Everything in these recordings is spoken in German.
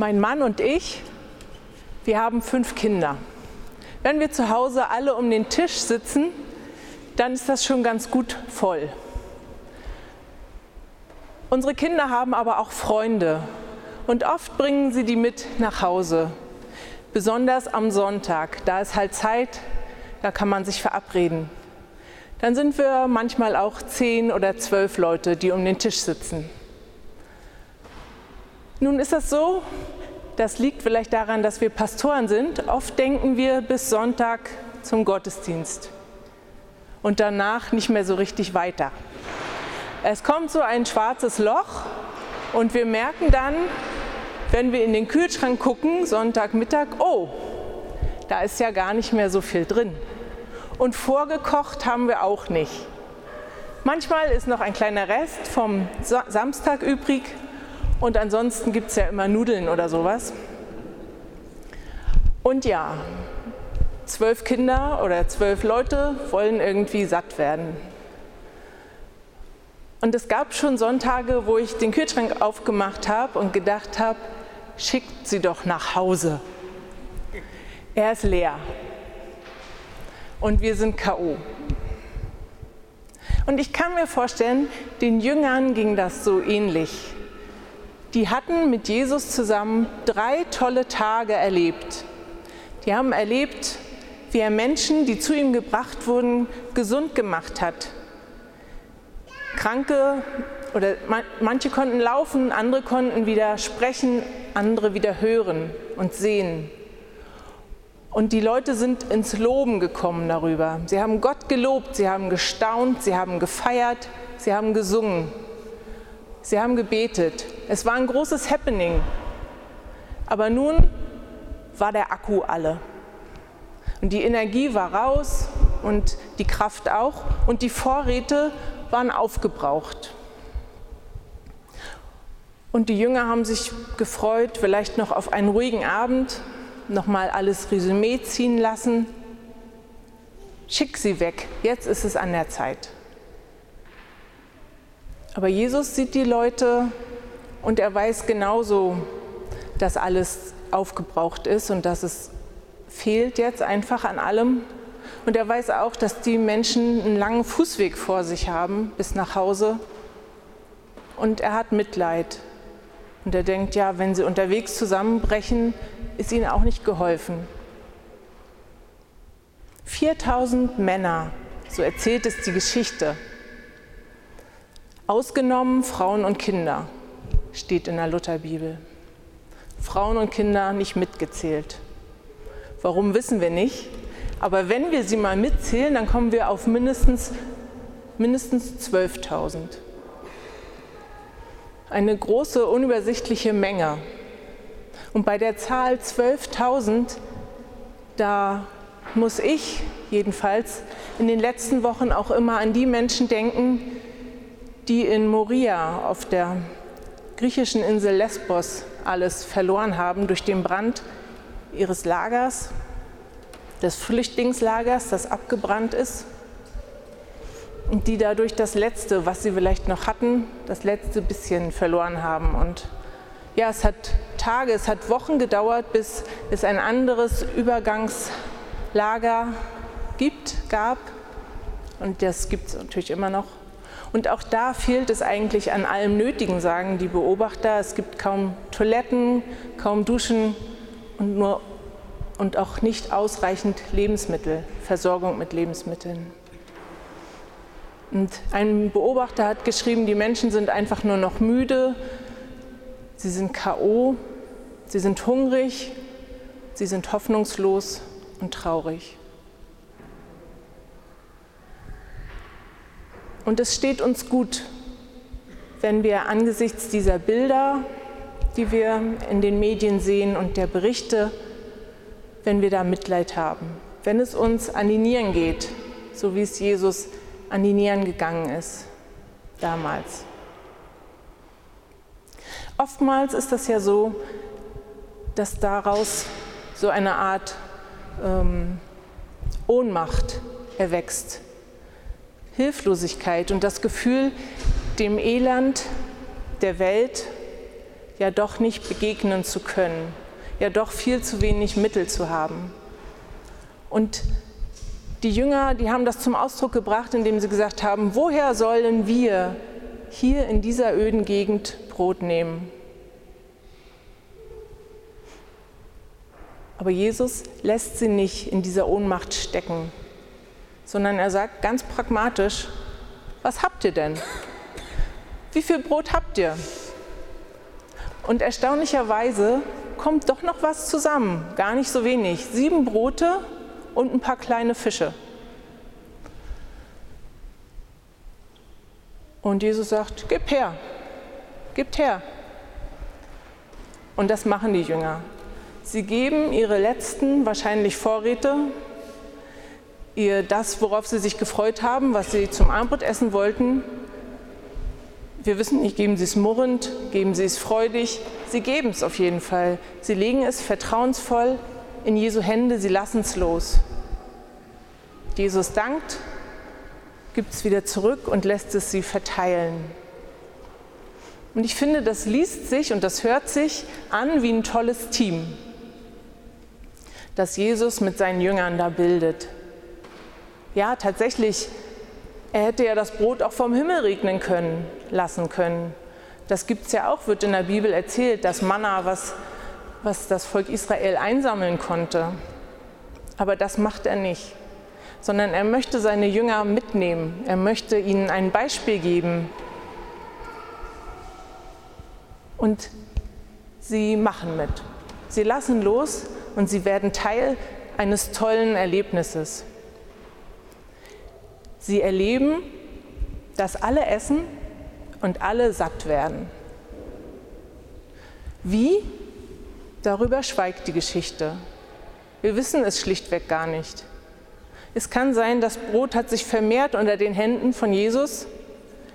Mein Mann und ich, wir haben fünf Kinder. Wenn wir zu Hause alle um den Tisch sitzen, dann ist das schon ganz gut voll. Unsere Kinder haben aber auch Freunde und oft bringen sie die mit nach Hause. Besonders am Sonntag, da ist halt Zeit, da kann man sich verabreden. Dann sind wir manchmal auch zehn oder zwölf Leute, die um den Tisch sitzen. Nun ist das so, das liegt vielleicht daran, dass wir Pastoren sind. Oft denken wir bis Sonntag zum Gottesdienst und danach nicht mehr so richtig weiter. Es kommt so ein schwarzes Loch und wir merken dann, wenn wir in den Kühlschrank gucken, Sonntagmittag, oh, da ist ja gar nicht mehr so viel drin. Und vorgekocht haben wir auch nicht. Manchmal ist noch ein kleiner Rest vom Samstag übrig, und ansonsten gibt es ja immer Nudeln oder sowas. Und ja, zwölf Kinder oder zwölf Leute wollen irgendwie satt werden. Und es gab schon Sonntage, wo ich den Kühlschrank aufgemacht habe und gedacht habe, schickt sie doch nach Hause. Er ist leer. Und wir sind KO. Und ich kann mir vorstellen, den Jüngern ging das so ähnlich die hatten mit Jesus zusammen drei tolle Tage erlebt. Die haben erlebt, wie er Menschen, die zu ihm gebracht wurden, gesund gemacht hat. Kranke oder manche konnten laufen, andere konnten wieder sprechen, andere wieder hören und sehen. Und die Leute sind ins Loben gekommen darüber. Sie haben Gott gelobt, sie haben gestaunt, sie haben gefeiert, sie haben gesungen. Sie haben gebetet. Es war ein großes Happening. Aber nun war der Akku alle. Und die Energie war raus und die Kraft auch und die Vorräte waren aufgebraucht. Und die Jünger haben sich gefreut, vielleicht noch auf einen ruhigen Abend, nochmal alles Resümee ziehen lassen. Schick sie weg, jetzt ist es an der Zeit. Aber Jesus sieht die Leute und er weiß genauso, dass alles aufgebraucht ist und dass es fehlt jetzt einfach an allem. Und er weiß auch, dass die Menschen einen langen Fußweg vor sich haben bis nach Hause. Und er hat Mitleid. Und er denkt, ja, wenn sie unterwegs zusammenbrechen, ist ihnen auch nicht geholfen. 4000 Männer, so erzählt es die Geschichte, Ausgenommen Frauen und Kinder steht in der Lutherbibel. Frauen und Kinder nicht mitgezählt. Warum wissen wir nicht? Aber wenn wir sie mal mitzählen, dann kommen wir auf mindestens, mindestens 12.000. Eine große, unübersichtliche Menge. Und bei der Zahl 12.000, da muss ich jedenfalls in den letzten Wochen auch immer an die Menschen denken, die in Moria auf der griechischen Insel Lesbos alles verloren haben durch den Brand ihres Lagers, des Flüchtlingslagers, das abgebrannt ist und die dadurch das Letzte, was sie vielleicht noch hatten, das letzte bisschen verloren haben. Und ja, es hat Tage, es hat Wochen gedauert, bis es ein anderes Übergangslager gibt, gab. Und das gibt es natürlich immer noch. Und auch da fehlt es eigentlich an allem Nötigen, sagen die Beobachter. Es gibt kaum Toiletten, kaum Duschen und, nur, und auch nicht ausreichend Lebensmittel, Versorgung mit Lebensmitteln. Und ein Beobachter hat geschrieben, die Menschen sind einfach nur noch müde, sie sind KO, sie sind hungrig, sie sind hoffnungslos und traurig. Und es steht uns gut, wenn wir angesichts dieser Bilder, die wir in den Medien sehen und der Berichte, wenn wir da Mitleid haben, wenn es uns an die Nieren geht, so wie es Jesus an die Nieren gegangen ist damals. Oftmals ist das ja so, dass daraus so eine Art ähm, Ohnmacht erwächst Hilflosigkeit und das Gefühl, dem Elend der Welt ja doch nicht begegnen zu können, ja doch viel zu wenig Mittel zu haben. Und die Jünger, die haben das zum Ausdruck gebracht, indem sie gesagt haben, woher sollen wir hier in dieser öden Gegend Brot nehmen? Aber Jesus lässt sie nicht in dieser Ohnmacht stecken, sondern er sagt ganz pragmatisch, was habt ihr denn? Wie viel Brot habt ihr? Und erstaunlicherweise kommt doch noch was zusammen, gar nicht so wenig. Sieben Brote und ein paar kleine Fische. Und Jesus sagt, gib her, gib her. Und das machen die Jünger. Sie geben ihre letzten, wahrscheinlich Vorräte, ihr das, worauf sie sich gefreut haben, was sie zum Abendbrot essen wollten. Wir wissen nicht, geben sie es murrend, geben sie es freudig. Sie geben es auf jeden Fall. Sie legen es vertrauensvoll in Jesu Hände, sie lassen es los. Jesus dankt, gibt es wieder zurück und lässt es sie verteilen. Und ich finde, das liest sich und das hört sich an wie ein tolles Team, das Jesus mit seinen Jüngern da bildet. Ja, tatsächlich, er hätte ja das Brot auch vom Himmel regnen können, lassen können. Das gibt es ja auch, wird in der Bibel erzählt, das Manna, was, was das Volk Israel einsammeln konnte. Aber das macht er nicht sondern er möchte seine Jünger mitnehmen. Er möchte ihnen ein Beispiel geben. Und sie machen mit. Sie lassen los und sie werden Teil eines tollen Erlebnisses. Sie erleben, dass alle essen und alle satt werden. Wie? Darüber schweigt die Geschichte. Wir wissen es schlichtweg gar nicht. Es kann sein, das Brot hat sich vermehrt unter den Händen von Jesus.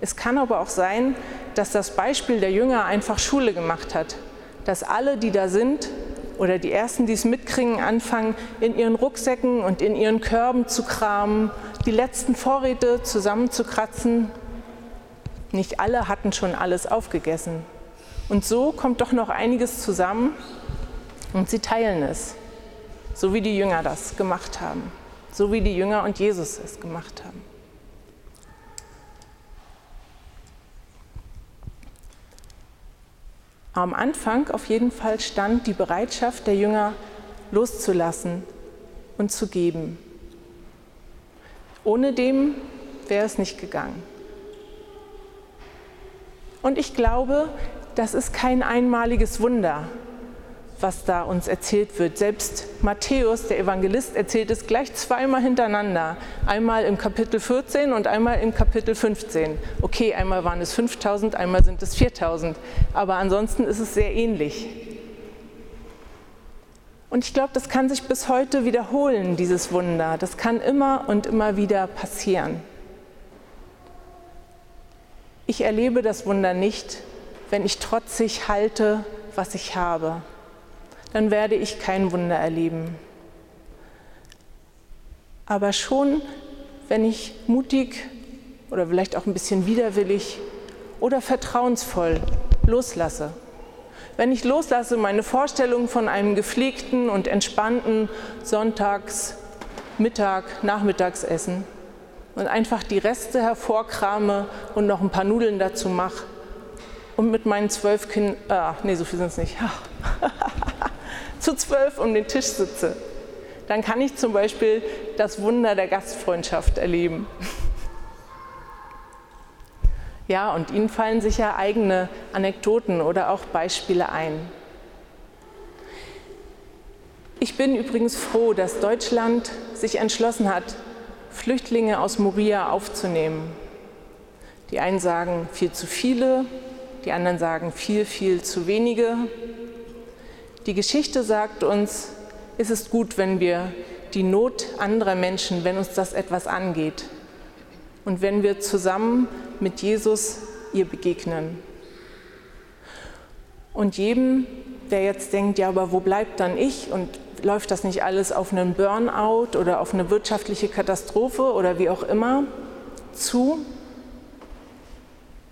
Es kann aber auch sein, dass das Beispiel der Jünger einfach Schule gemacht hat, dass alle, die da sind oder die Ersten, die es mitkriegen, anfangen, in ihren Rucksäcken und in ihren Körben zu kramen, die letzten Vorräte zusammenzukratzen. Nicht alle hatten schon alles aufgegessen. Und so kommt doch noch einiges zusammen und sie teilen es, so wie die Jünger das gemacht haben so wie die Jünger und Jesus es gemacht haben. Am Anfang auf jeden Fall stand die Bereitschaft der Jünger loszulassen und zu geben. Ohne dem wäre es nicht gegangen. Und ich glaube, das ist kein einmaliges Wunder, was da uns erzählt wird. Selbst Matthäus, der Evangelist, erzählt es gleich zweimal hintereinander. Einmal im Kapitel 14 und einmal im Kapitel 15. Okay, einmal waren es 5000, einmal sind es 4000. Aber ansonsten ist es sehr ähnlich. Und ich glaube, das kann sich bis heute wiederholen, dieses Wunder. Das kann immer und immer wieder passieren. Ich erlebe das Wunder nicht, wenn ich trotzig halte, was ich habe dann werde ich kein Wunder erleben. Aber schon, wenn ich mutig oder vielleicht auch ein bisschen widerwillig oder vertrauensvoll loslasse, wenn ich loslasse meine Vorstellung von einem gepflegten und entspannten Sonntags-, Mittag-, Nachmittagsessen und einfach die Reste hervorkrame und noch ein paar Nudeln dazu mache und mit meinen zwölf Kindern, ah, nee, so viel sind es nicht, zu zwölf um den Tisch sitze, dann kann ich zum Beispiel das Wunder der Gastfreundschaft erleben. Ja, und Ihnen fallen sicher eigene Anekdoten oder auch Beispiele ein. Ich bin übrigens froh, dass Deutschland sich entschlossen hat, Flüchtlinge aus Moria aufzunehmen. Die einen sagen viel zu viele, die anderen sagen viel, viel zu wenige. Die Geschichte sagt uns, es ist gut, wenn wir die Not anderer Menschen, wenn uns das etwas angeht und wenn wir zusammen mit Jesus ihr begegnen. Und jedem, der jetzt denkt, ja, aber wo bleibt dann ich und läuft das nicht alles auf einen Burnout oder auf eine wirtschaftliche Katastrophe oder wie auch immer zu,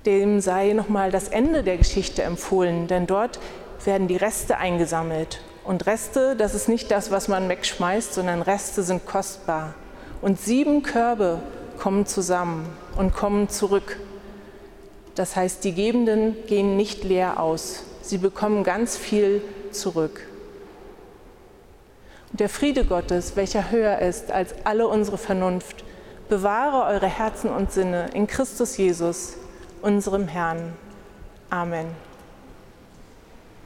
dem sei nochmal das Ende der Geschichte empfohlen, denn dort werden die Reste eingesammelt. Und Reste, das ist nicht das, was man wegschmeißt, sondern Reste sind kostbar. Und sieben Körbe kommen zusammen und kommen zurück. Das heißt, die Gebenden gehen nicht leer aus. Sie bekommen ganz viel zurück. Und der Friede Gottes, welcher höher ist als alle unsere Vernunft, bewahre eure Herzen und Sinne in Christus Jesus, unserem Herrn. Amen.